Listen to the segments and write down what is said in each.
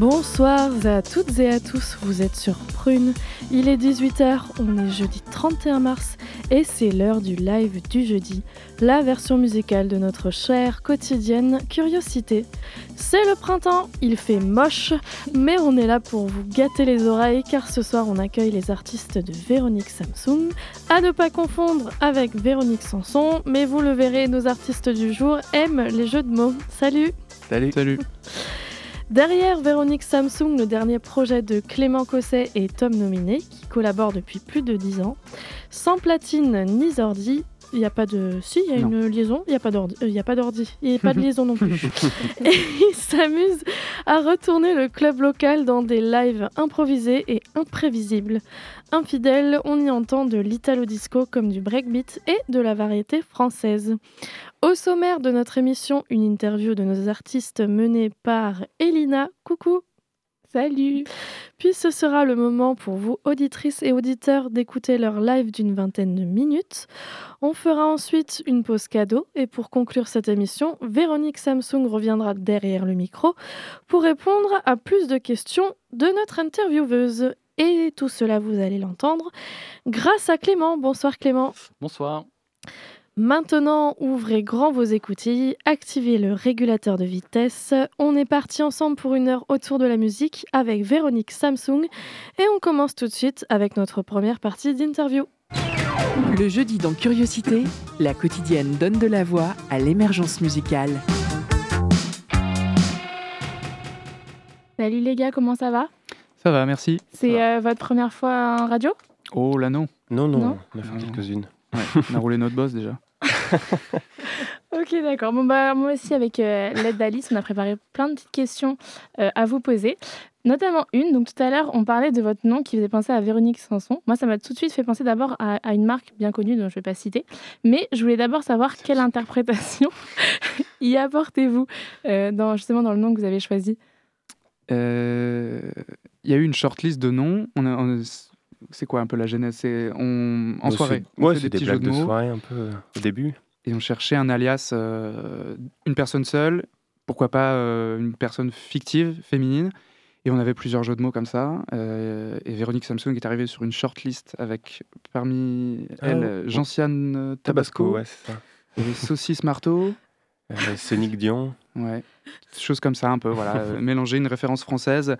Bonsoir à toutes et à tous, vous êtes sur Prune. Il est 18h, on est jeudi 31 mars et c'est l'heure du live du jeudi, la version musicale de notre chère quotidienne Curiosité. C'est le printemps, il fait moche, mais on est là pour vous gâter les oreilles car ce soir on accueille les artistes de Véronique Samsung, à ne pas confondre avec Véronique Sanson, mais vous le verrez, nos artistes du jour aiment les jeux de mots. Salut Salut Salut Derrière Véronique Samsung, le dernier projet de Clément Cosset et Tom Nominé, qui collaborent depuis plus de 10 ans. Sans platine ni ordi, il n'y a pas de. Si, il y a Non. une liaison, il n'y a pas d'ordi. Il n'y a pas d'ordi. Il n'y a pas de liaison non plus. et ils s'amusent à retourner le club local dans des lives improvisés et imprévisibles. Infidèles, on y entend de l'italo disco comme du breakbeat et de la variété française. Au sommaire de notre émission, une interview de nos artistes menée par Elina. Coucou Salut Puis ce sera le moment pour vous, auditrices et auditeurs, d'écouter leur live d'une vingtaine de minutes. On fera ensuite une pause cadeau et pour conclure cette émission, Véronique Samsung reviendra derrière le micro pour répondre à plus de questions de notre intervieweuse. Et tout cela, vous allez l'entendre grâce à Clément. Bonsoir Clément. Bonsoir. Maintenant, ouvrez grand vos écoutilles, activez le régulateur de vitesse. On est parti ensemble pour une heure autour de la musique avec Véronique Samsung et on commence tout de suite avec notre première partie d'interview. Le jeudi dans Curiosité, la quotidienne donne de la voix à l'émergence musicale. Salut les gars, comment ça va? Ça va, merci. C'est euh, votre première fois en radio? Oh là non. Non, non, Non on a fait Non. quelques-unes. Ouais, on a roulé notre boss déjà. Ok, d'accord. Bon, bah, moi aussi, avec euh, l'aide d'Alice, on a préparé plein de petites questions euh, à vous poser. Notamment une. Donc, tout à l'heure, on parlait de votre nom qui faisait penser à Véronique Sanson. Moi, ça m'a tout de suite fait penser d'abord à, à une marque bien connue dont je ne vais pas citer. Mais je voulais d'abord savoir quelle interprétation y apportez-vous euh, dans, justement dans le nom que vous avez choisi? Euh, Il y a eu une shortlist de noms. On a, on a- c'est quoi un peu la genèse? C'est on en Ouais, soirée. on Ouais, c'est des petits jeux blagues de mots soirée un peu euh, au début. et on cherchait un alias, euh, une personne seule. Pourquoi pas euh, une personne fictive, féminine. Et on avait plusieurs jeux de mots comme ça. euh, et Véronique Samsung est arrivée sur une shortlist avec parmi Ah, elle. Jean-Siane euh, Tabasco, Tabasco, ouais, ça. avait Saucisse Marteau. Sonic Dion. Ouais, choses comme ça un peu, voilà. mélanger une référence française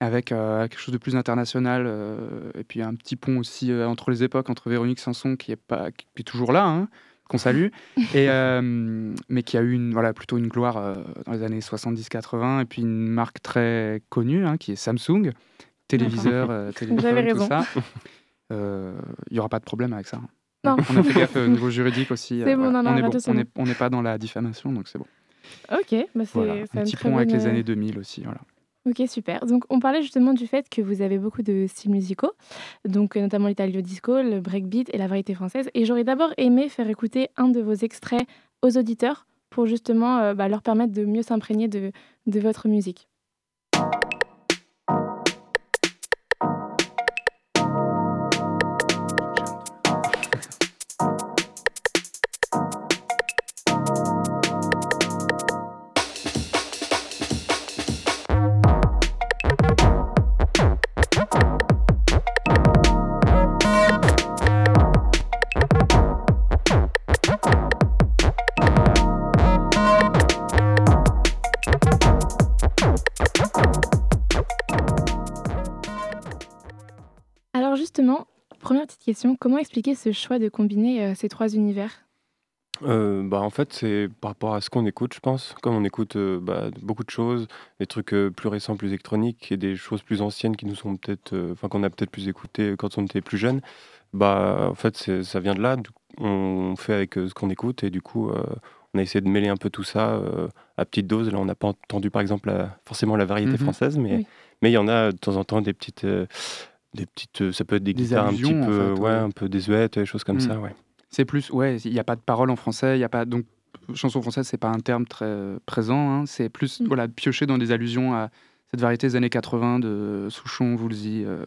avec euh, quelque chose de plus international euh, et puis un petit pont aussi euh, entre les époques, entre Véronique Sanson qui est, pas, qui est toujours là, hein, qu'on salue, et, mais qui a eu une, voilà, plutôt une gloire dans les années 70-80 et puis une marque très connue hein, qui est Samsung, téléviseur, avez tout ça. Il n'y aura pas de problème avec ça. hein. Non. On a fait gaffe au niveau juridique aussi. C'est bon, voilà. non, non, on bon. bon. n'est pas dans la diffamation, donc c'est bon. Ok, bah c'est Voilà, un petit pont avec bonne, les années 2000 aussi. Voilà. Ok, super. Donc, on parlait justement du fait que vous avez beaucoup de styles musicaux, donc euh, notamment l'italio disco, le breakbeat et la variété française. Et j'aurais d'abord aimé faire écouter un de vos extraits aux auditeurs pour justement euh, bah, leur permettre de mieux s'imprégner de, de votre musique. Comment expliquer ce choix de combiner euh, ces trois univers? Euh, bah, en fait, c'est par rapport à ce qu'on écoute, je pense. Comme on écoute euh, bah, beaucoup de choses, des trucs euh, plus récents, plus électroniques, et des choses plus anciennes qui nous sont peut-être, enfin qu'on a peut-être plus écouté quand on était plus jeune. Bah, en fait, ça vient de là. On fait avec ce qu'on écoute, et du coup, on a essayé de mêler un peu tout ça à petite dose. Là, on n'a pas entendu, par exemple, forcément la variété mmh française, mais mais il y en a de temps en temps des petites, des petites, ça peut être des, guitares un petit peu, ouais, un peu désuètes, des choses comme mmh. ça, ouais. C'est plus, ouais, il n'y a pas de parole en français, il y a pas donc chanson française, c'est pas un terme très présent. Hein, c'est plus mm. voilà piocher dans des allusions à cette variété des années 80 de Souchon, Woolsey, euh,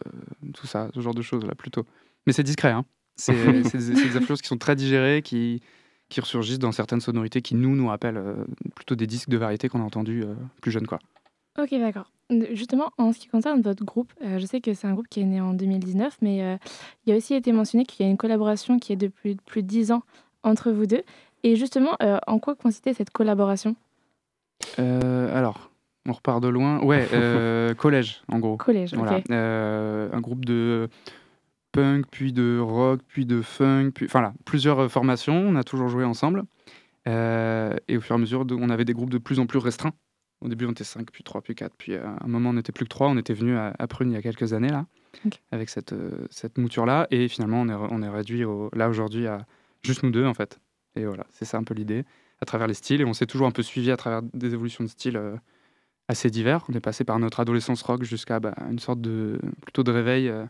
tout ça, ce genre de choses là plutôt. Mais c'est discret, hein. C'est des, influences qui sont très digérées, qui qui ressurgissent dans certaines sonorités qui nous nous rappellent euh, plutôt des disques de variété qu'on a entendus euh, plus jeunes quoi. Ok, d'accord. Justement, en ce qui concerne votre groupe, je sais que c'est un groupe qui est né en 2019, mais il a aussi été mentionné qu'il y a une collaboration qui est depuis plus de 10 ans entre vous deux. Et justement, en quoi consistait cette collaboration? Alors, on repart de loin. Ouais, collège, en gros. Collège, voilà. un groupe de punk, puis de rock, puis de funk, puis enfin là, plusieurs formations. On a toujours joué ensemble. et au fur et à mesure, on avait des groupes de plus en plus restreints. Au début, on était 5, puis 3, puis 4. Puis à un moment, on n'était plus que 3. On était venu à, à, Prune il y a quelques années, là, avec cette, euh, cette mouture-là. Et finalement, on est, on est réduit là aujourd'hui à juste nous deux, en fait. Et voilà, c'est ça un peu l'idée, à travers les styles. Et on s'est toujours un peu suivi à travers des évolutions de style euh, assez divers. On est passé par notre adolescence rock jusqu'à bah, une sorte de plutôt de réveil euh,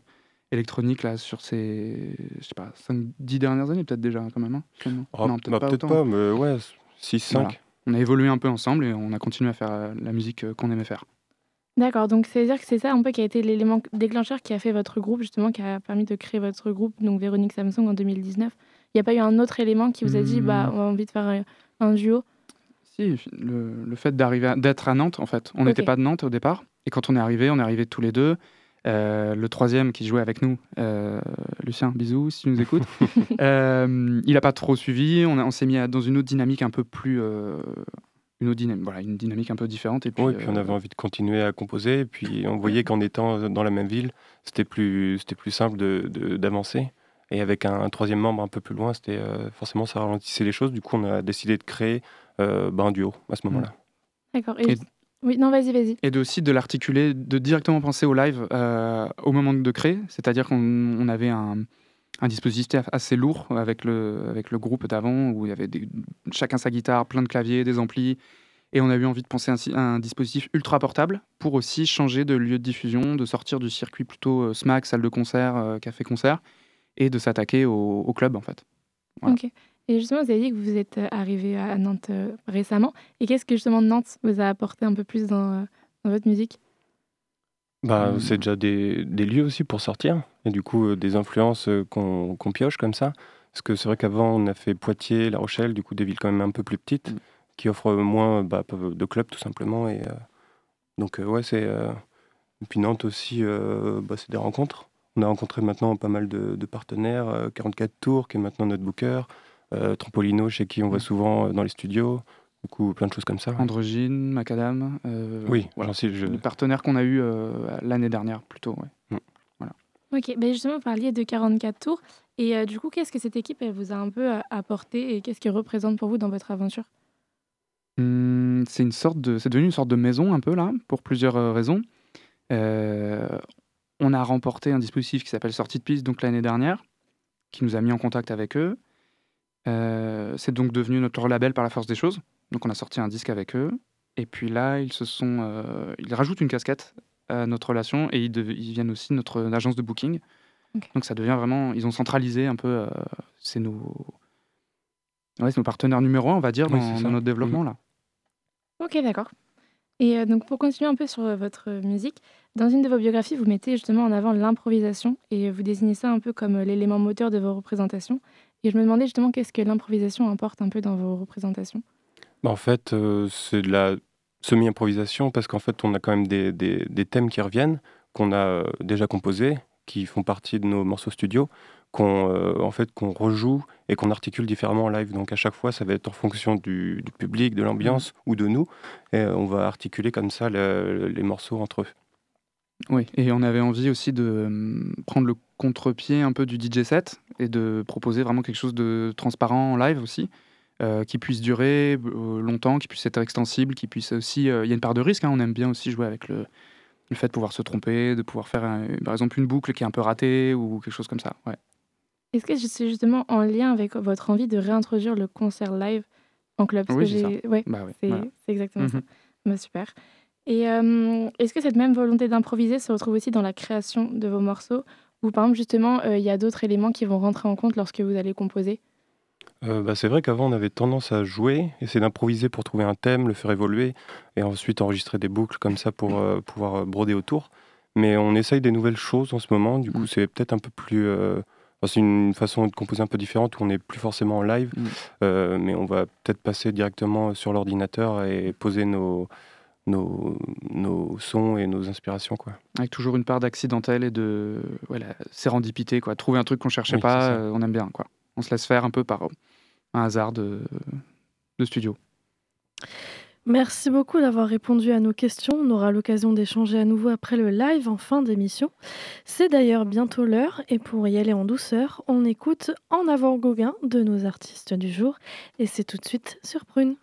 électronique là sur ces je sais pas 5 10 dernières années peut-être déjà quand même hein, oh, non peut-être bah, pas, mais ouais 6 5 on a évolué un peu ensemble et on a continué à faire euh, la musique euh, qu'on aimait faire. D'accord, donc c'est-à-dire que c'est ça un peu qui a été l'élément déclencheur qui a fait votre groupe, justement, qui a permis de créer votre groupe, donc Véronique Samsung en 2019. Il n'y a pas eu un autre élément qui vous a dit, bah, hmm. on a envie de faire euh, un duo? Si, le, fait d'arriver, d'être à Nantes, en fait. On n'était pas de Nantes au départ, et quand on est arrivé, on est arrivé tous les deux. Euh, le troisième qui jouait avec nous, euh, Lucien, bisous si tu nous écoutes, euh, il n'a pas trop suivi. On, on s'est mis dans une autre dynamique un peu plus. une autre dynamique, voilà, une dynamique un peu différente. Et puis, puis on avait envie de continuer à composer. Et puis on voyait qu'en étant dans la même ville, c'était plus, c'était plus simple d'avancer. De, et avec un, troisième membre un peu plus loin, c'était forcément ça ralentissait les choses. Du coup, on a décidé de créer bah, un duo à ce moment-là. D'accord. Et, oui, non, vas-y, vas-y. Et de aussi de l'articuler, de directement penser au live euh, au moment de créer. C'est-à-dire qu'on avait un, un, dispositif assez lourd avec le, avec le groupe d'avant, où il y avait chacun sa guitare, plein de claviers, des amplis. Et on a eu envie de penser à un, dispositif ultra portable pour aussi changer de lieu de diffusion, de sortir du circuit plutôt euh, SMAC, salle de concert, euh, café-concert, et de s'attaquer au, au, club en fait. Ok. Et justement, vous avez dit que vous êtes euh, arrivé à Nantes euh, récemment. Et qu'est-ce que justement Nantes vous a apporté un peu plus dans, euh, dans votre musique? Bah, C'est déjà des, des, lieux aussi pour sortir. Et du coup, des influences qu'on pioche comme ça. Parce que c'est vrai qu'avant, on a fait Poitiers, La Rochelle, du coup, des villes quand même un peu plus petites, mm. qui offrent moins bah, de clubs tout simplement. Et, donc, ouais, c'est. Et puis Nantes aussi, bah, c'est des rencontres. On a rencontré maintenant pas mal de, de partenaires. 44 Tours, qui est maintenant notre booker. Euh, Trampolino, chez qui on voit mm. souvent euh, dans les studios. Du coup, plein de choses comme ça. Androgyne, Macadam. Euh, oui, voilà. c'est le partenaire qu'on a eu l'année dernière plutôt. Mm. Voilà. Ok, ben justement, vous parliez de 44 tours. Et du coup, qu'est-ce que cette équipe elle vous a un peu apporté et qu'est-ce qu'elle représente pour vous dans votre aventure? Mmh, C'est une sorte de, c'est devenu une sorte de maison un peu là, pour plusieurs raisons. on a remporté un dispositif qui s'appelle Sortie de piste donc l'année dernière, qui nous a mis en contact avec eux. Euh, c'est donc devenu notre label par la force des choses. Donc on a sorti un disque avec eux. Et puis là, ils se sont, euh, ils rajoutent une casquette à notre relation et ils, ils viennent aussi notre agence de booking. Donc ça devient vraiment, ils ont centralisé un peu, euh, c'est nos, ouais, nos partenaires numéro un, on va dire, dans, notre développement là. Ok, d'accord. Et donc pour continuer un peu sur votre musique, dans une de vos biographies, vous mettez justement en avant l'improvisation et vous désignez ça un peu comme l'élément moteur de vos représentations. Et je me demandais justement qu'est-ce que l'improvisation importe un peu dans vos représentations? Bah, en fait, euh, c'est de la semi-improvisation parce qu'en fait, on a quand même des, des, thèmes qui reviennent, qu'on a euh, déjà composés, qui font partie de nos morceaux studio, qu'on euh, en fait, qu'on rejoue et qu'on articule différemment en live. Donc à chaque fois, ça va être en fonction du, du public, de l'ambiance mmh. ou de nous. Et on va articuler comme ça les morceaux entre eux. Oui, et on avait envie aussi de hum, prendre le contre-pied un peu du DJ set et de proposer vraiment quelque chose de transparent en live aussi. qui puisse durer longtemps, qui puisse être extensible, qui puisse aussi. Il y a une part de risque. Hein, on aime bien aussi jouer avec le, le fait de pouvoir se tromper, de pouvoir faire par exemple une boucle qui est un peu ratée ou quelque chose comme ça. Ouais. Est-ce que c'est justement en lien avec votre envie de réintroduire le concert live en club? Oui, c'est ça. Bah c'est exactement ça. Mhm. Bah, super. Et est-ce que cette même volonté d'improviser se retrouve aussi dans la création de vos morceaux? Ou par exemple, justement, il y a d'autres éléments qui vont rentrer en compte lorsque vous allez composer euh, bah, c'est vrai qu'avant on avait tendance à jouer, essayer d'improviser pour trouver un thème, le faire évoluer, et ensuite enregistrer des boucles comme ça pour euh, pouvoir euh, broder autour. Mais on essaye des nouvelles choses en ce moment, du coup mmh. c'est peut-être un peu plus... c'est une façon de composer un peu différente où on n'est plus forcément en live, mmh. mais on va peut-être passer directement sur l'ordinateur et poser nos, nos, nos, sons et nos inspirations. Quoi. Avec toujours une part d'accidentel et de voilà, sérendipité. Quoi. Trouver un truc qu'on cherchait pas, on aime bien. Quoi. On se laisse faire un peu par un hasard de, studio. Merci beaucoup d'avoir répondu à nos questions. On aura l'occasion d'échanger à nouveau après le live en fin d'émission. C'est d'ailleurs bientôt l'heure et pour y aller en douceur, on écoute En avant Gauguin de nos artistes du jour et c'est tout de suite sur Prune.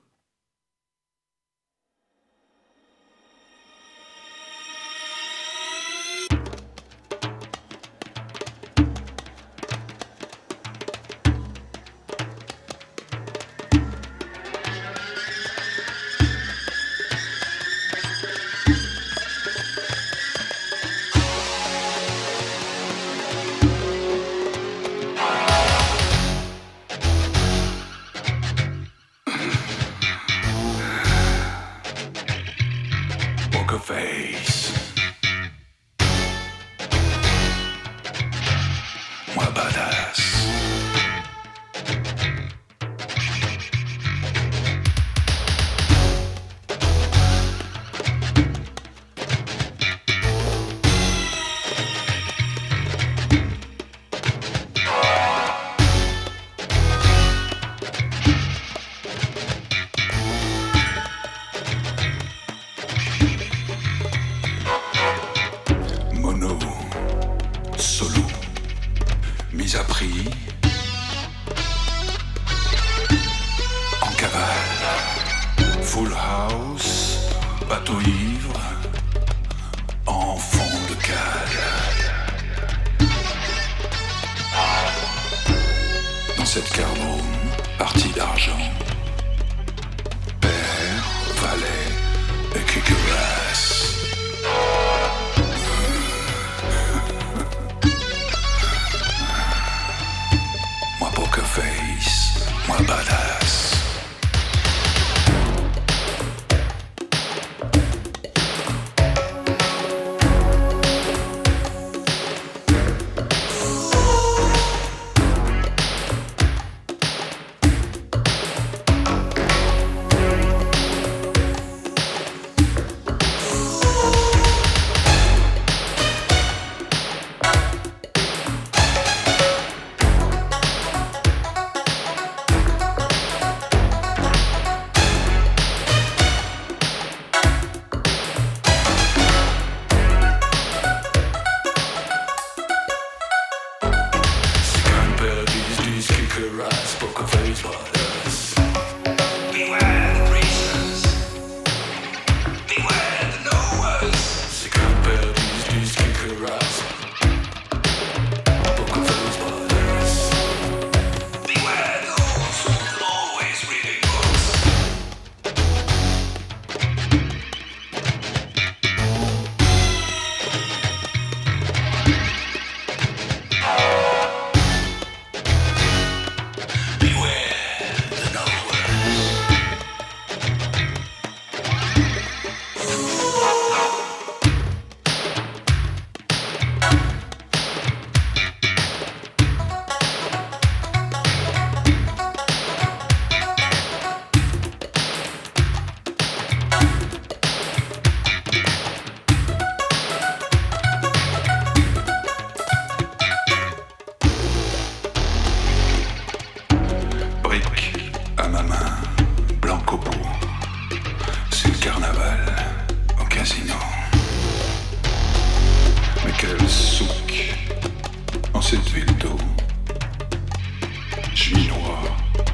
Chinois,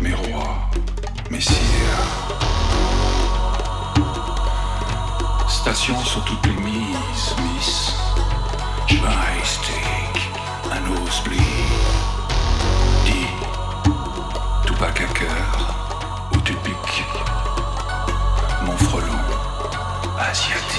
mes rois, messieurs. Station sont toutes les mises, miss. Schweiz, steak, un split. Dis, tout pas à cœur, où tu piques. Mon frelon, asiatique.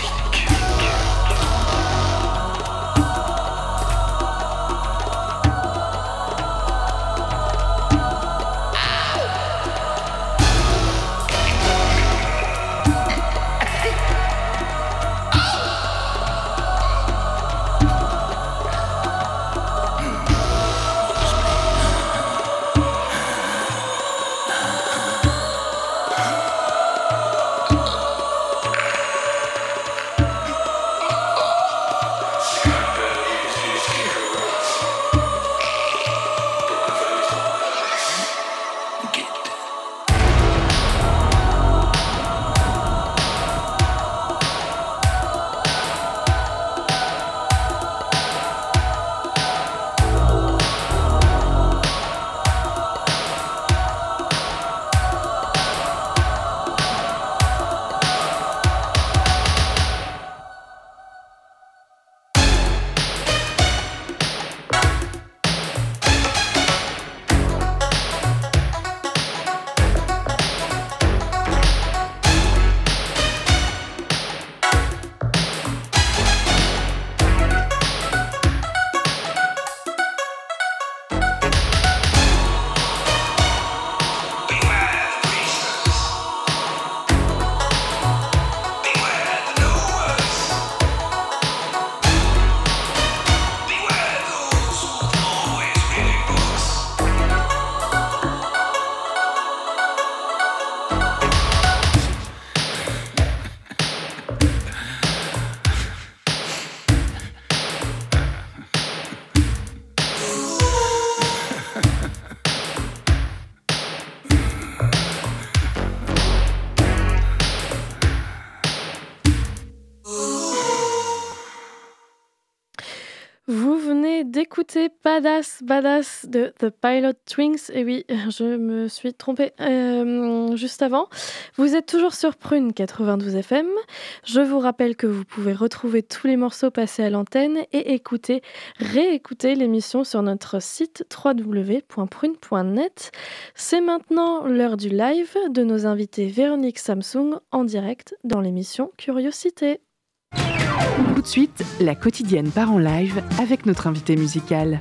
Badass Badass de The Pilot Twins. Et oui, je me suis trompée euh, juste avant. Vous êtes toujours sur Prune 92 FM. Je vous rappelle que vous pouvez retrouver tous les morceaux passés à l'antenne et écouter, réécouter l'émission sur notre site www.prune.net. C'est maintenant l'heure du live de nos invités Véronique Samsung en direct dans l'émission Curiosité. Tout de suite, la quotidienne part en live avec notre invité musical.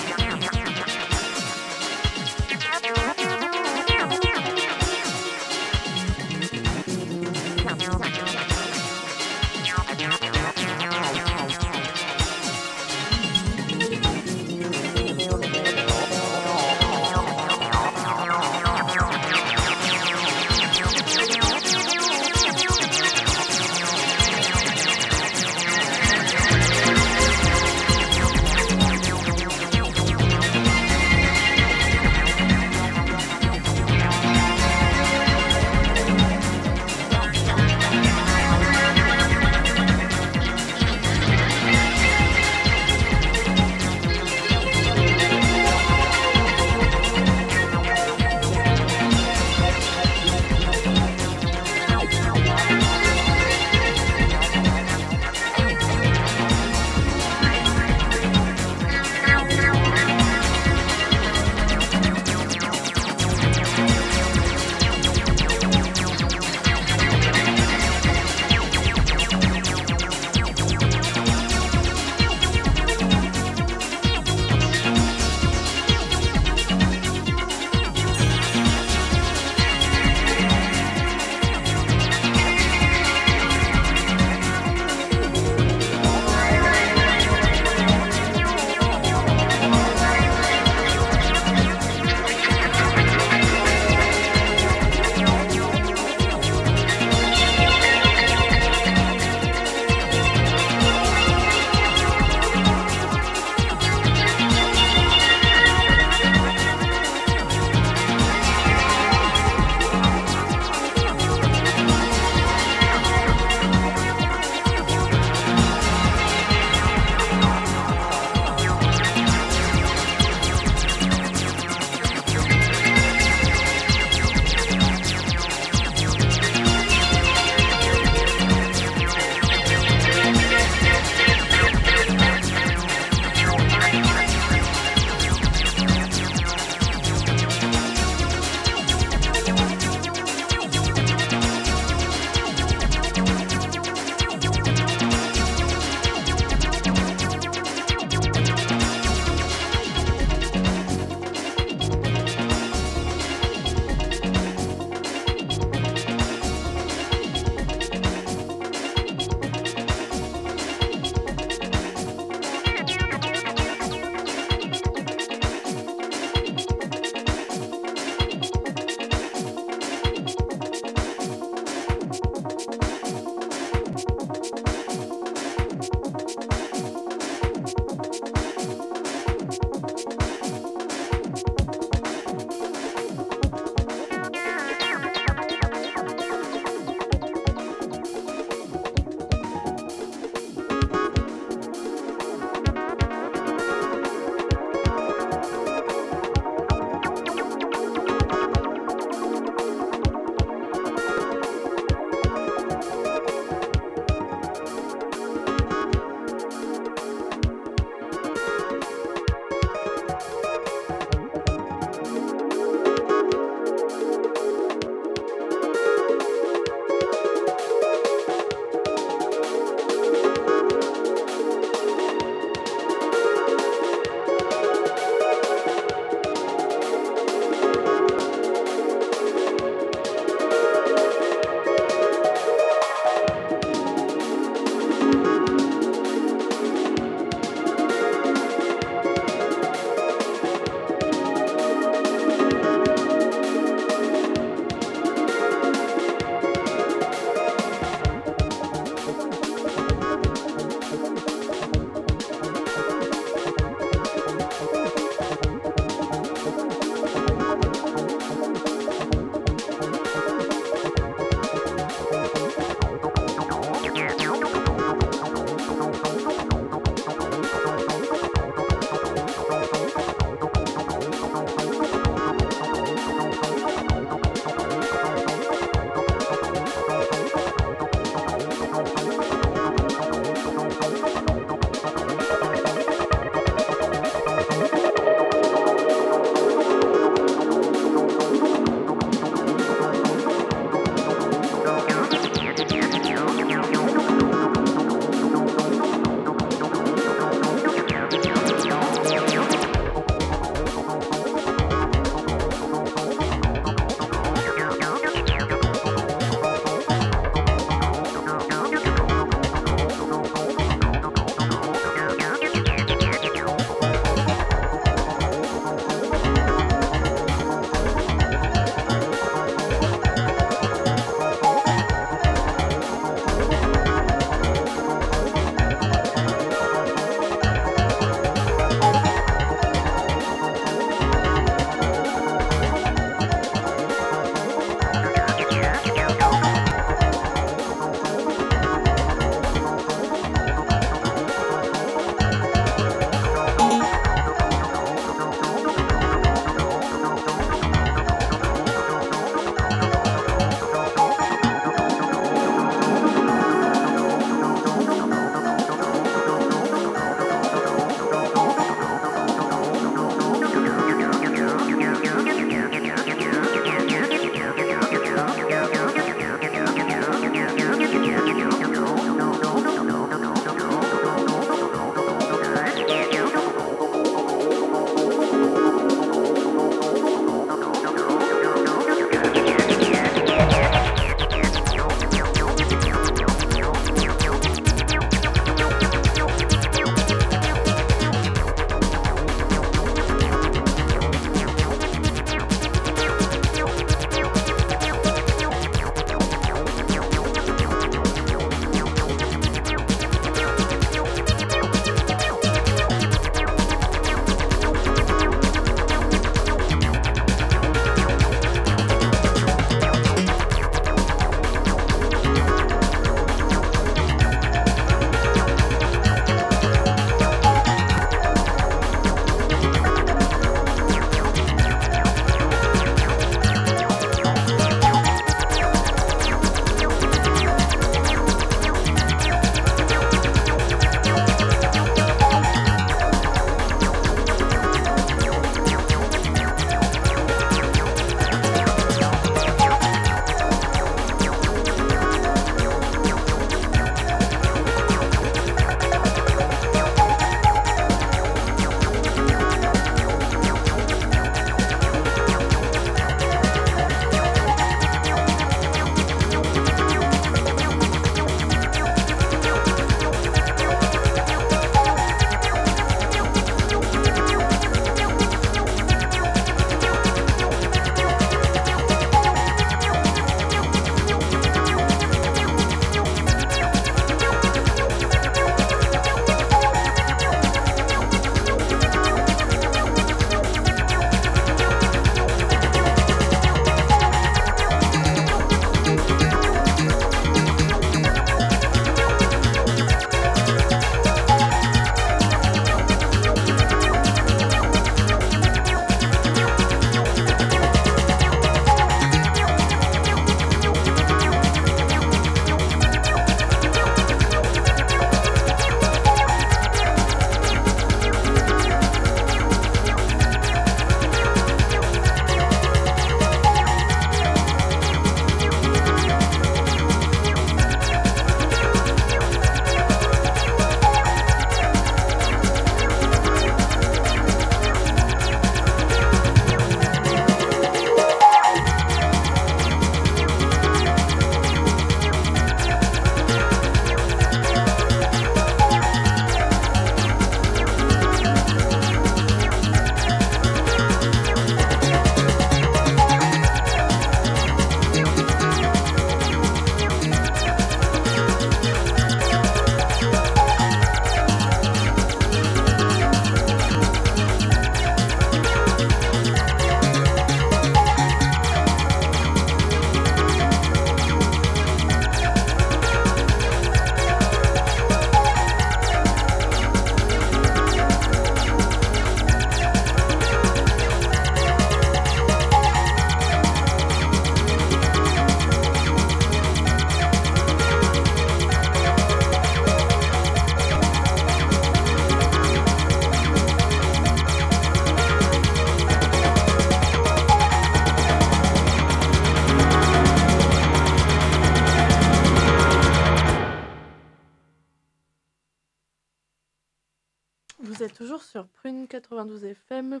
92 FM.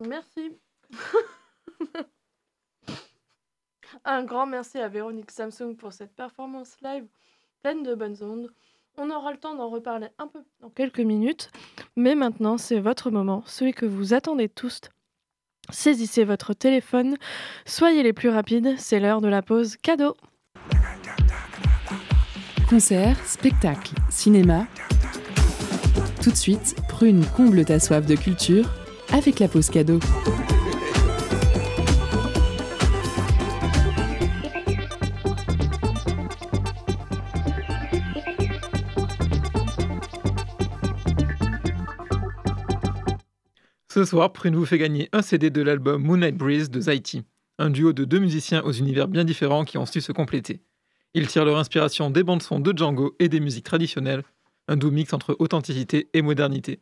Merci. Un grand merci à Véronique Samsung pour cette performance live pleine de bonnes ondes. On aura le temps d'en reparler un peu dans quelques minutes, mais maintenant c'est votre moment, celui que vous attendez tous. Saisissez votre téléphone, soyez les plus rapides, c'est l'heure de la pause cadeau. Concert, spectacle, cinéma. Tout de suite, Prune comble ta soif de culture avec la pause cadeau. Ce soir, Prune vous fait gagner un CD de l'album Moonlight Breeze de Zaiti, un duo de deux musiciens aux univers bien différents qui ont su se compléter. Ils tirent leur inspiration des bandes-sons de Django et des musiques traditionnelles, un doux mix entre authenticité et modernité.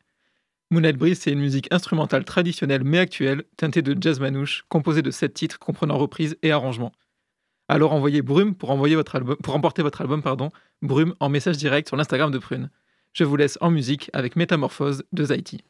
Moonlight Breeze, c'est une musique instrumentale traditionnelle mais actuelle, teintée de jazz manouche, composée de sept titres comprenant reprises et arrangements. Alors envoyez Brume pour, envoyer votre album, pour emporter votre album pardon, Brume en message direct sur l'Instagram de Prune. Je vous laisse en musique avec Métamorphose de Zaiti.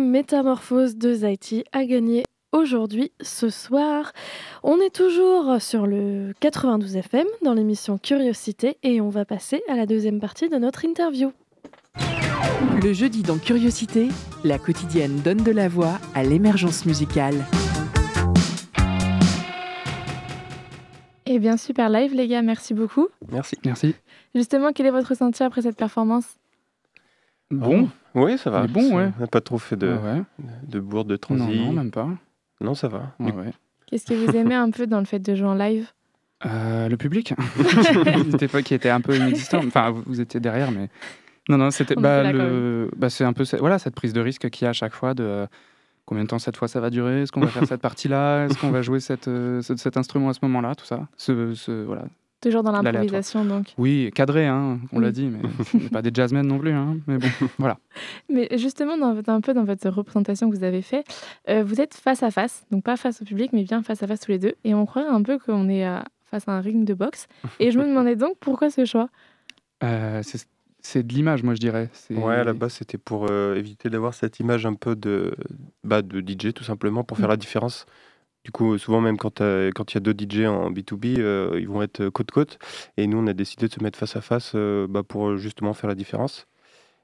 Métamorphose de Zaiti à gagner aujourd'hui, ce soir. On est toujours sur le 92 FM dans l'émission Curiosité et on va passer à la deuxième partie de notre interview. Le jeudi dans Curiosité, la quotidienne donne de la voix à l'émergence musicale. Eh bien, super live, les gars, merci beaucoup. Merci. Merci. Justement, quel est votre ressenti après cette performance? Bon. Oui, ça va. Bon, ouais. On n'a pas trop fait de, Ouais, ouais. de bourde, de Non, transi. non, même pas. Non, ça va. Ouais, ouais. Qu'est-ce que vous aimez un peu dans le fait de jouer en live? Euh, le public, c'était pas qui était un peu inexistant. Enfin, vous, vous étiez derrière, mais non, non, c'était bah, le, bah, c'est un peu cette- voilà cette prise de risque qu'il y a à chaque fois de euh, combien de temps cette fois ça va durer, est-ce qu'on va faire cette partie-là, est-ce qu'on va jouer cette, euh, ce- cet instrument à ce moment-là, tout ça. Ce, ce- voilà. Toujours dans l'improvisation, donc. Oui, cadré, hein, on l'a dit, mais n'est pas des jazzmen non plus, hein, mais bon, voilà. Mais justement, dans, votre- un peu dans votre représentation que vous avez fait, euh, vous êtes face à face, donc pas face au public, mais bien face à face tous les deux. Et on croirait un peu qu'on est à- face à un ring de boxe. Et je me demandais donc pourquoi ce choix? Euh, c'est de l'image, moi je dirais. C'est- Ouais, à la base, c'était pour euh, éviter d'avoir cette image un peu de, bah, de DJ, tout simplement, pour faire la différence. Du coup, souvent, même quand euh, quand il y a deux DJ en B2B, euh, ils vont être côte-côte. Et nous, on a décidé de se mettre face à face euh, bah, pour justement faire la différence.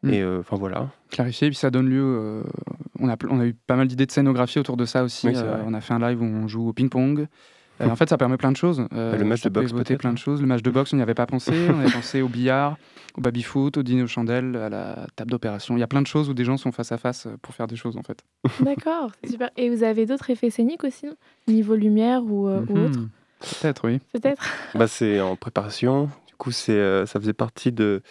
Mm. Et euh, enfin, voilà. clarifier, puis ça donne lieu euh, on, a, on a eu pas mal d'idées de scénographie autour de ça aussi. Oui, on a fait un live où on joue au ping-pong. Euh, en fait, ça permet plein de choses. Euh, le match de peut boxe, peut-être, plein de choses. Le match de boxe, on n'y avait pas pensé. on avait pensé au billard, au baby-foot, au dîner aux chandelles, à la table d'opération. Il y a plein de choses où des gens sont face à face euh, pour faire des choses, en fait. D'accord, c'est super. Et vous avez d'autres effets scéniques aussi, niveau lumière ou, euh, ou autre? Mhm. Peut-être, oui. Peut-être Bah, c'est en préparation. Du coup, c'est, euh, ça faisait partie de,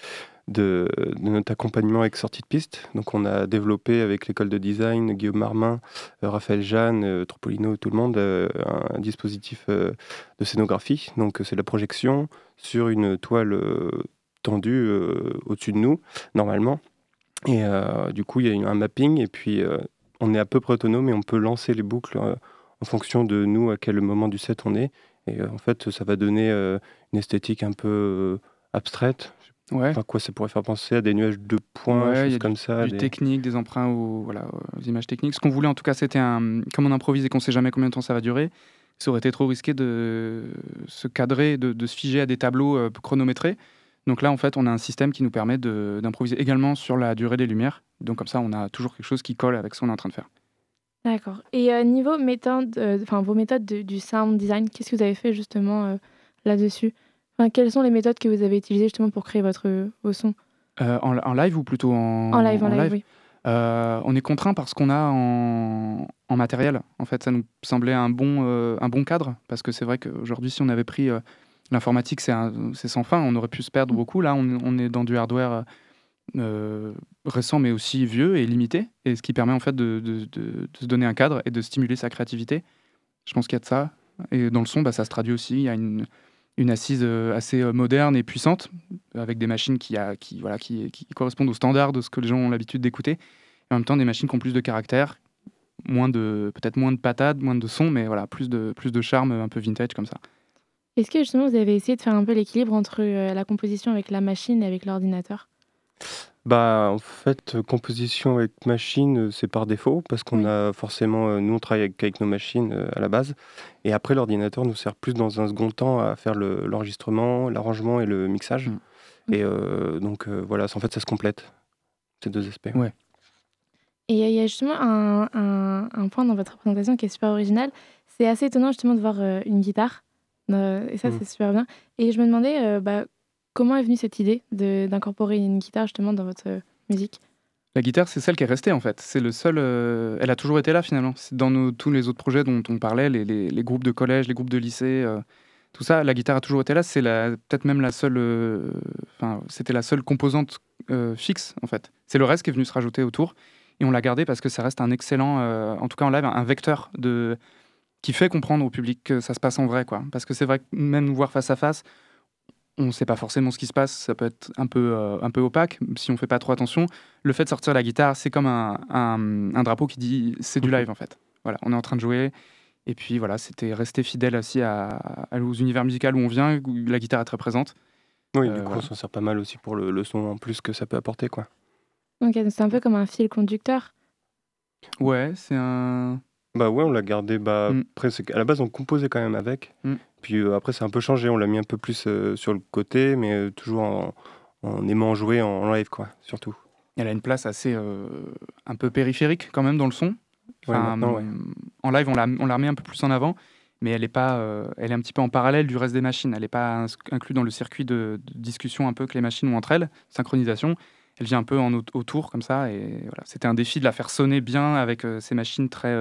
de, notre accompagnement avec sortie de piste. Donc, on a développé avec l'école de design, Guillaume Marmin, euh, Raphaël Jeanne, euh, Tropolino, tout le monde, euh, un, dispositif de scénographie. Donc, c'est la projection sur une toile tendue au-dessus de nous, normalement. Et du coup, il y a un mapping et puis on est à peu près autonome et on peut lancer les boucles en fonction de nous, à quel moment du set on est. Et en fait, ça va donner une esthétique un peu abstraite. Ouais. Enfin, quoi, ça pourrait faire penser à des nuages de points, Ouais, choses comme ça. du des- technique, des emprunts aux, voilà, aux images techniques. Ce qu'on voulait en tout cas, c'était un. Comme on improvise et qu'on sait jamais combien de temps ça va durer, ça aurait été trop risqué de se cadrer, de, de se figer à des tableaux euh, chronométrés. Donc là, en fait, on a un système qui nous permet de- d'improviser également sur la durée des lumières. Donc comme ça, on a toujours quelque chose qui colle avec ce qu'on est en train de faire. D'accord. Et euh, niveau méthode, euh, enfin vos méthodes de- du sound design, qu'est-ce que vous avez fait justement euh, là-dessus? Enfin, Quelles sont les méthodes que vous avez utilisées justement pour créer votre, vos sons? Euh, en, en live ou plutôt en, En live, en, live, oui. Euh, on est contraint parce qu'on a en, en matériel. En fait, ça nous semblait un bon, euh, un bon cadre parce que c'est vrai qu'aujourd'hui, si on avait pris euh, l'informatique, c'est sans fin. On aurait pu se perdre beaucoup. Là, on, on est dans du hardware récent, mais aussi vieux et limité, et ce qui permet en fait de, de- de- de se donner un cadre et de stimuler sa créativité. Je pense qu'il y a de ça. Et dans le son, bah, ça se traduit aussi. Il y a une, une assise euh, assez euh, moderne et puissante, avec des machines qui, voilà, qui, correspondent aux standards de ce que les gens ont l'habitude d'écouter, et en même temps des machines qui ont plus de caractère, moins de peut-être moins de patates, moins de son, mais voilà, plus de, plus de charme un peu vintage comme ça. Est-ce que justement vous avez essayé de faire un peu l'équilibre entre euh, la composition avec la machine et avec l'ordinateur? Bah, en fait, euh, composition avec machine, euh, c'est par défaut, parce qu'on Oui. a forcément, euh, nous on travaille avec, avec nos machines euh, à la base, et après l'ordinateur nous sert plus dans un second temps à faire le- l'enregistrement, l'arrangement et le mixage. Mm. Et euh, donc euh, voilà, en fait ça se complète, ces deux aspects. Ouais. Et il y a justement un, un- un point dans votre présentation qui est super original. C'est assez étonnant justement de voir euh, une guitare. Euh, et ça, Mhm. c'est super bien. Et je me demandais euh, bah, comment est venue cette idée d'incorporer une guitare justement dans votre euh, musique? La guitare, c'est celle qui est restée en fait. C'est le seul. euh, elle a toujours été là finalement. Dans tous les autres projets dont on parlait, les, groupes de collège, les groupes de lycée, euh, tout ça, la guitare a toujours été là. C'est peut-être même la seule. c'était la seule composante fixe en fait. C'est le reste qui est venu se rajouter autour et on l'a gardé parce que ça reste un excellent, en tout cas en live, un vecteur de qui fait comprendre au public que ça se passe en vrai quoi. Parce que c'est vrai que même nous voir face à face. On ne sait pas forcément ce qui se passe, ça peut être un peu, euh, un peu opaque si on fait pas trop attention le fait de sortir la guitare, c'est comme un, un- un drapeau qui dit c'est du live en fait. Voilà, on est en train de jouer. Et puis voilà, c'était rester fidèle aussi à, à- aux univers musicaux où on vient, où la guitare est très présente. Oui, Euh, du coup voilà. on s'en sert pas mal aussi pour le, le son en plus que ça peut apporter. quoi. Donc c'est un peu comme un fil conducteur. Ouais, c'est un. Bah ouais, on l'a gardé. Bah, Mm. après, c'est- à la base, on composait quand même avec. Mm. Puis euh, après, c'est un peu changé. On l'a mis un peu plus euh, sur le côté, mais euh, toujours en, en aimant jouer en, live, quoi, surtout. Elle a une place assez euh, un peu périphérique quand même dans le son. Ouais, maintenant, ouais. En live, on la, on la remet un peu plus en avant, mais elle est pas, elle est un petit peu en parallèle du reste des machines. Elle n'est pas inclue dans le circuit de, de discussion un peu que les machines ont entre elles, synchronisation. Elle vient un peu en au- autour comme ça, et voilà. C'était un défi de la faire sonner bien avec ces machines très,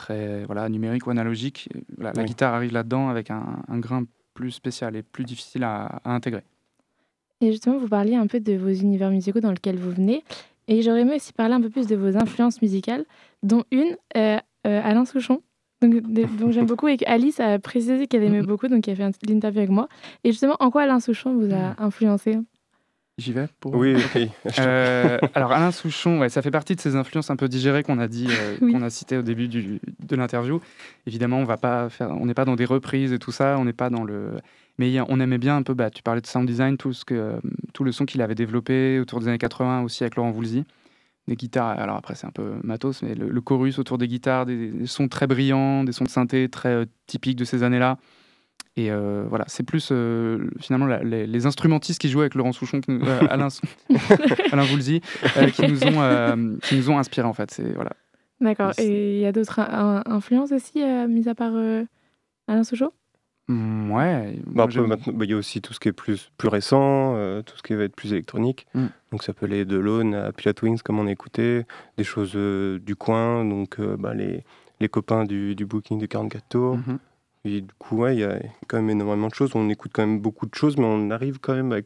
très voilà, numériques ou analogiques. Et voilà, La Oui. guitare arrive là-dedans avec un, un grain plus spécial et plus difficile à, à intégrer. Et justement, vous parliez un peu de vos univers musicaux dans lesquels vous venez. Et j'aurais aimé aussi parler un peu plus de vos influences musicales, dont une, euh, euh, Alain Souchon. Donc, j'aime beaucoup et Alice a précisé qu'elle aimait beaucoup, donc elle a fait l'interview avec moi. Et justement, en quoi Alain Souchon vous a influencé? J'y vais pour... Oui, oui. Euh, alors Alain Souchon, ouais, ça fait partie de ces influences un peu digérées qu'on a dit, euh, Oui. qu'on a cité au début du- de l'interview. Évidemment, on va pas faire, on n'est pas dans des reprises et tout ça, on n'est pas dans le. Mais on aimait bien un peu. Bah, tu parlais de sound design, tout ce que, euh, tout le son qu'il avait développé autour des années 80 aussi avec Laurent Voulzy. Des guitares. Alors après, c'est un peu matos, mais le, le chorus autour des guitares, des, des sons très brillants, des sons de synthé très euh, typiques de ces années-là. Et euh, voilà, c'est plus euh, finalement la- les, les instrumentistes qui jouent avec Laurent Souchon, qui euh, Alain, Alain Voulzy, euh, qui, nous ont, euh, qui nous ont inspirés en fait. C'est, voilà. D'accord. Et il y a d'autres in- influences aussi, euh, mis à part euh, Alain Souchon? Mm, ouais. Bah, bah, il y a aussi tout ce qui est plus, plus récent, euh, tout ce qui va être plus électronique. Mm. Donc ça peut aller de Lone à Pilot Wings, comme on a écouté, des choses euh, du coin, donc euh, bah, les, les copains du, du booking du 44 tours. Mhm. Et du coup, ouais, il y a quand même énormément de choses. On écoute quand même beaucoup de choses, mais on arrive quand même à,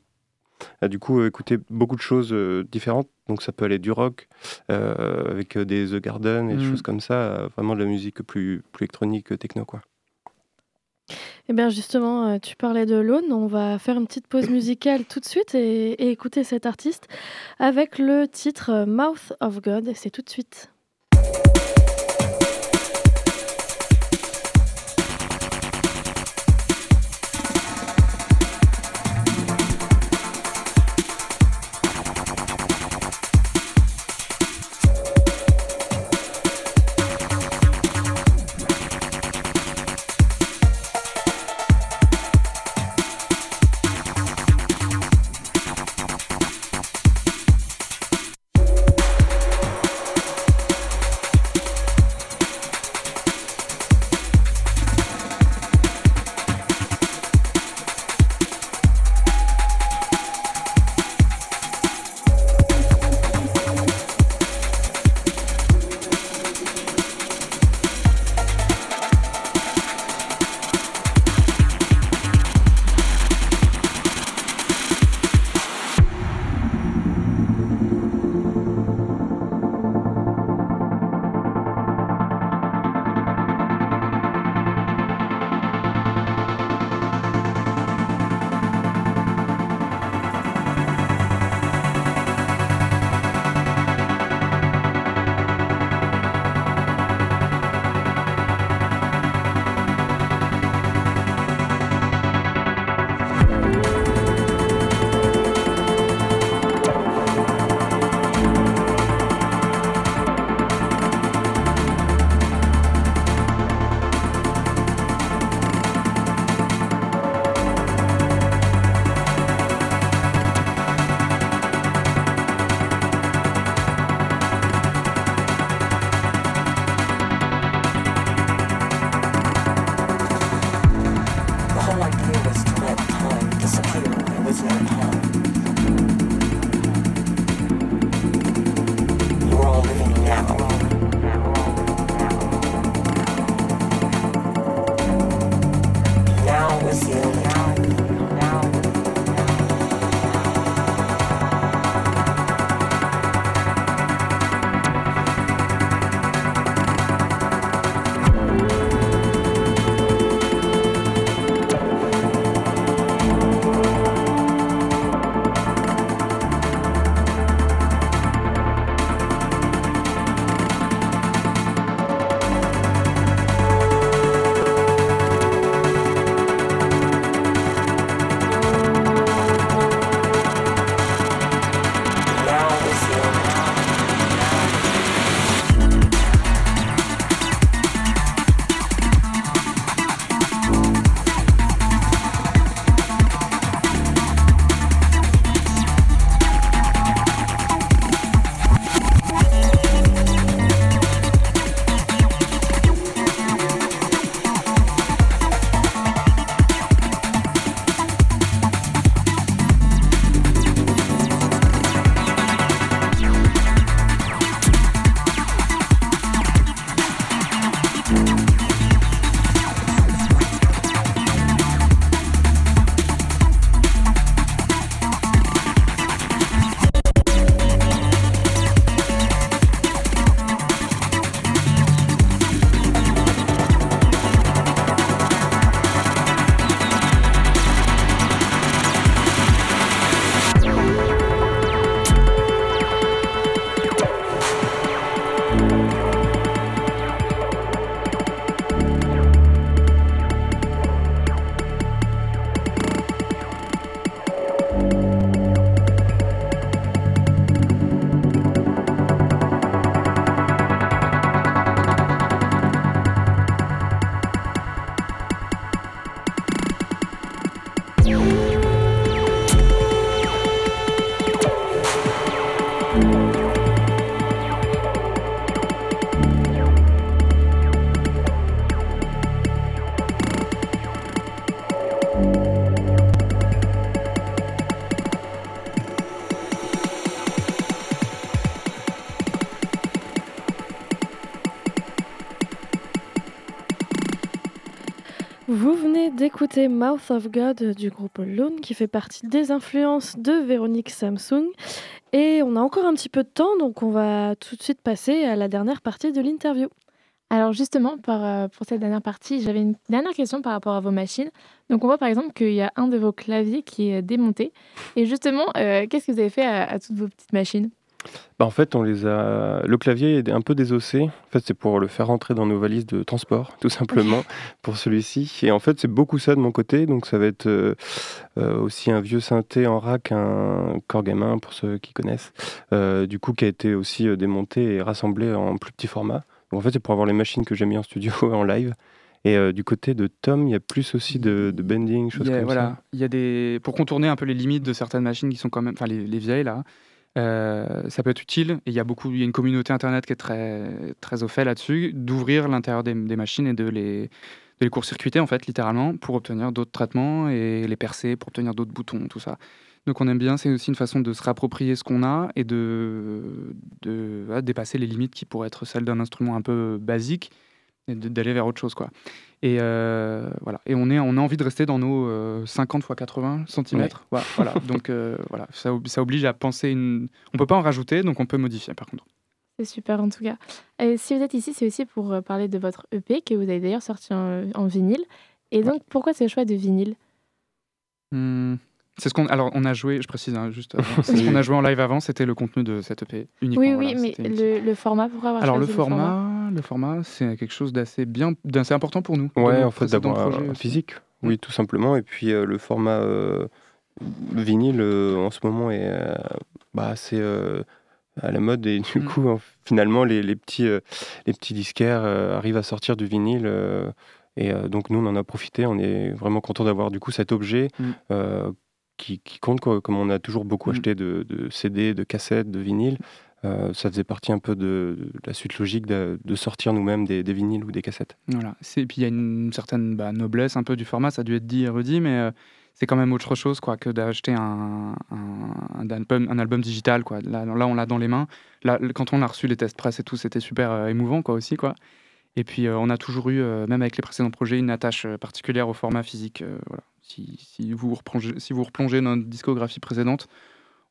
à, du coup écouter beaucoup de choses euh, différentes. Donc ça peut aller du rock euh, avec euh, des The Garden et des Mm. choses comme ça, vraiment de la musique plus, plus électronique, techno quoi. Eh bien justement, tu parlais de l'aune, on va faire une petite pause musicale tout de suite et, et écouter cet artiste avec le titre Mouth of God, c'est tout de suite. D'écouter Mouth of God du groupe Lone qui fait partie des influences de Véronique Samsung. Et on a encore un petit peu de temps, donc on va tout de suite passer à la dernière partie de l'interview. Alors justement, euh, pour cette dernière partie, j'avais une dernière question par rapport à vos machines. Donc on voit par exemple qu'il y a un de vos claviers qui est démonté. Et justement, euh, qu'est-ce que vous avez fait à toutes vos petites machines? Bah, en fait, on les a. Le clavier est un peu désossé. En fait, c'est pour le faire rentrer dans nos valises de transport, tout simplement, pour celui-ci. Et en fait, c'est beaucoup ça de mon côté. Donc, ça va être euh, euh, aussi un vieux synthé en rack, un corps gamin pour ceux qui connaissent. Euh, du coup, qui a été aussi démonté et rassemblé en plus petit format. Donc, en fait, c'est pour avoir les machines que j'ai mis en studio en live. Et du côté de Tom, il y a plus aussi de, bending, choses comme voilà. ça. Il y a des pour contourner un peu les limites de certaines machines qui sont quand même, enfin les, les vieilles là. Euh, ça peut être utile, et il y a beaucoup, il y a une communauté internet qui est très, très au fait là-dessus, d'ouvrir l'intérieur des, machines et de les, de les court-circuiter en fait, littéralement, pour obtenir d'autres traitements et les percer pour obtenir d'autres boutons, tout ça. Donc on aime bien, c'est aussi une façon de se réapproprier ce qu'on a et de, de dépasser les limites qui pourraient être celles d'un instrument un peu basique et d'aller vers autre chose quoi. Et euh, voilà. Et on, est, on a envie de rester dans nos 50 x 80 cm. Voilà, Donc euh, voilà, ça, ça, oblige à penser une. On peut pas en rajouter, donc on peut modifier par contre. C'est super en tout cas. Et si vous êtes ici, c'est aussi pour euh, parler de votre EP que vous avez d'ailleurs sorti en, vinyle. Et donc pourquoi ce choix de vinyle? Mmh. C'est ce qu'on. Alors, on a joué, je précise hein, juste, c'est ce qu'on a joué en live avant, c'était le contenu de cette EP uniquement. Oui, oui, mais le, format, pourquoi avoir Alors, le format, le format, c'est quelque chose d'assez bien, d'assez important pour nous. Ouais, en fait, d'avoir un physique. Oui, tout simplement. Et puis, euh, le format euh, vinyle, euh, en ce moment, est bah, assez à la mode. Et du mm. coup, finalement, les, les petits, les petits disquaires arrivent à sortir du vinyle. et donc, nous, on en a profité. On est vraiment content d'avoir du coup cet objet. Mm qui, compte, comme on a toujours beaucoup mm. acheté de, CD, de cassettes, de vinyles. Euh, ça faisait partie un peu de, la suite logique de, sortir nous-mêmes des, vinyles ou des cassettes. Voilà. Et puis il y a une certaine bah, noblesse un peu du format, ça a dû être dit et redit, mais euh, c'est quand même autre chose quoi, que d'acheter un, un, album, digital. Quoi. Là, on l'a dans les mains. Là, quand on a reçu les tests presse et tout, c'était super euh, émouvant quoi, aussi. Quoi. Et puis on a toujours eu, même avec les précédents projets, une attache particulière au format physique. voilà si, vous replongez, si vous replongez dans notre discographie précédente,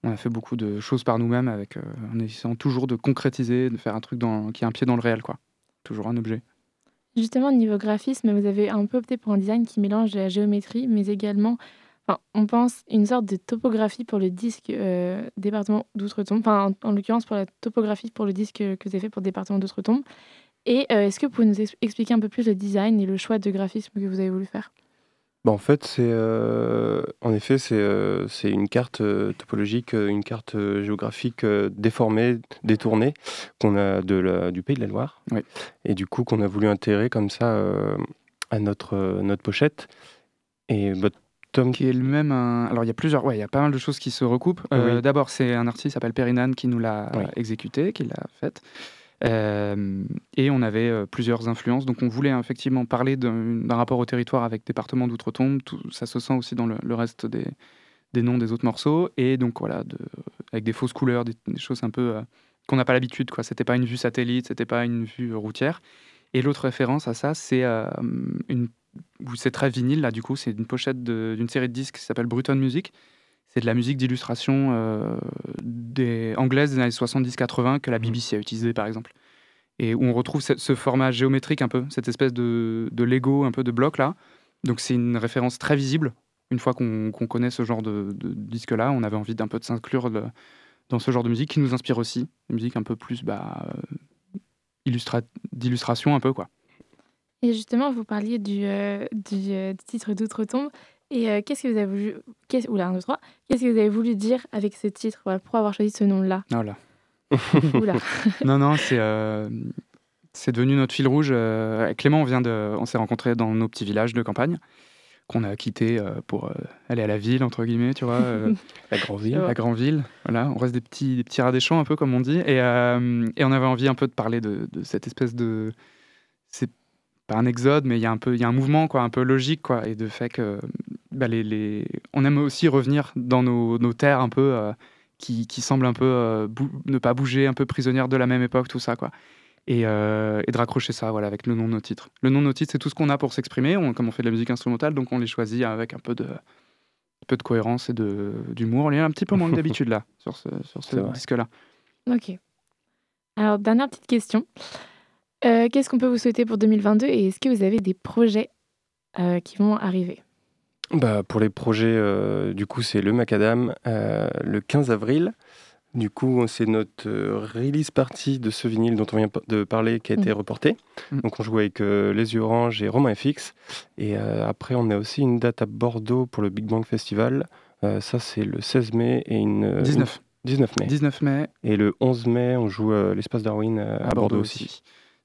on a fait beaucoup de choses par nous-mêmes avec, euh, en essayant toujours de concrétiser, de faire un truc qui a un pied dans le réel, quoi. Toujours un objet. Justement, niveau graphisme, vous avez un peu opté pour un design qui mélange la géométrie, mais également, enfin, on pense une sorte de topographie pour le disque euh, département d'outre-tombe, enfin, en, l'occurrence pour la topographie pour le disque que vous avez fait pour le département d'outre-tombe. Et euh, est-ce que vous pouvez nous expliquer un peu plus le design et le choix de graphisme que vous avez voulu faire? Bah, en fait, c'est euh, en effet, c'est euh, c'est une carte euh, topologique, une carte géographique déformée, détournée, qu'on a de la, du Pays de la Loire. Et du coup, qu'on a voulu intégrer comme ça à notre, notre pochette. Et bah, Tom... Qui est le même. Alors, il y a plusieurs. Ouais, il y a pas mal de choses qui se recoupent. D'abord, c'est un artiste qui s'appelle Perinan qui nous l'a exécuté, qui l'a fait. Euh, et on avait euh, plusieurs influences. Donc on voulait effectivement parler d'un rapport au territoire avec département d'outre-tombe. Ça se sent aussi dans le, reste des, noms des autres morceaux. Et donc voilà, avec des fausses couleurs, des, choses un peu euh, qu'on n'a pas l'habitude. Ce C'était pas une vue satellite, c'était pas une vue routière. Et l'autre référence à ça, c'est une c'est très vinyle là du coup c'est une pochette d'une série de disques qui s'appelle Bruton Music c'est de la musique d'illustration euh, des anglaises des années 70-80 que la mmh. BBC a utilisé par exemple. Et où on retrouve ce, format géométrique un peu, cette espèce de, Lego, un peu de bloc là. Donc c'est une référence très visible. Une fois qu'on connaît ce genre de, disque-là, on avait envie d'un peu de s'inclure dans ce genre de musique qui nous inspire aussi. Une musique un peu plus bah, euh, d'illustration un peu quoi. Et justement, vous parliez du, euh, du titre d'Outre-Tombe. Et euh, qu'est-ce que vous avez voulu... Qu'est-ce... Oula, un, deux, trois. Qu'est-ce que vous avez voulu dire avec ce titre voilà, Pourquoi avoir choisi ce nom-là? Oh là. non, non, c'est, euh, c'est devenu notre fil rouge. Euh, Clément, on, vient de... on s'est rencontrés dans nos petits villages de campagne qu'on a quittés pour aller à la ville, entre guillemets, tu vois. la grande ville. La grande ville, voilà. On reste des petits, des petits rats des champs, un peu comme on dit. Et, et on avait envie un peu de parler de, de cette espèce de... C'est pas un exode, mais il y a un peu, il y a un mouvement quoi, un peu logique quoi, et de fait que bah, les, on aime aussi revenir dans nos, nos terres un peu euh, qui, qui, semblent un peu euh, ne pas bouger, un peu prisonnières de la même époque, tout ça quoi. et, de raccrocher ça voilà, avec le nom de nos titres. Le nom de nos titres, c'est tout ce qu'on a pour s'exprimer. comme on fait de la musique instrumentale, donc on les choisit avec un peu de, peu de cohérence et d'humour. Il y a un petit peu moins que d'habitude là, sur ce, sur ce disque-là. Ok. Alors, dernière petite question. Euh, qu'est-ce qu'on peut vous souhaiter pour 2022 et est-ce que vous avez des projets euh, qui vont arriver? Bah, Pour les projets, euh, du coup, c'est le Macadam le 15 avril. Du coup, c'est notre release party de ce vinyle dont on vient de parler qui a été mmh. reporté. Mmh. Donc, on joue avec Les Yeux Orange et Romain FX. Et après, on a aussi une date à Bordeaux pour le Big Bang Festival. ça, c'est le 16 mai et une. 19. 19 mai. 19 mai. Et le 11 mai, on joue l'espace Darwin à, Bordeaux, aussi.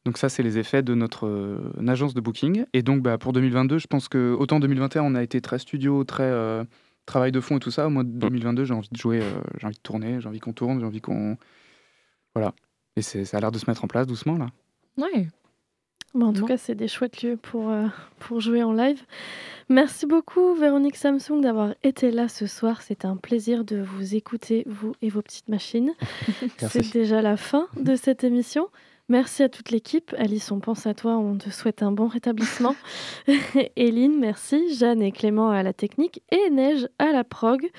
Donc ça, c'est les effets de notre euh, agence de booking. Et donc bah, pour 2022, je pense que autant 2021, on a été très studio, très euh, travail de fond et tout ça. Moi, 2022, j'ai envie de jouer, euh, j'ai envie de tourner, j'ai envie qu'on tourne, j'ai envie qu'on... Voilà. Et ça a l'air de se mettre en place doucement, là. Ouais. en tout cas, c'est des chouettes lieux pour, pour jouer en live. Merci beaucoup, Véronique Samsung, d'avoir été là ce soir. C'était un plaisir de vous écouter, vous et vos petites machines. c'est déjà la fin de cette émission. Merci à toute l'équipe. Alice, on pense à toi, on te souhaite un bon rétablissement. Eline, merci. Jeanne et Clément à la technique et Neige à la prog.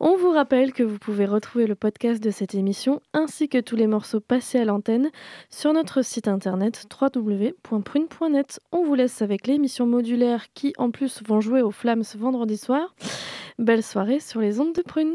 On vous rappelle que vous pouvez retrouver le podcast de cette émission ainsi que tous les morceaux passés à l'antenne sur notre site internet www.prune.net. On vous laisse avec l'émission modulaire qui en plus vont jouer aux flammes ce vendredi soir. Belle soirée sur les ondes de Prune.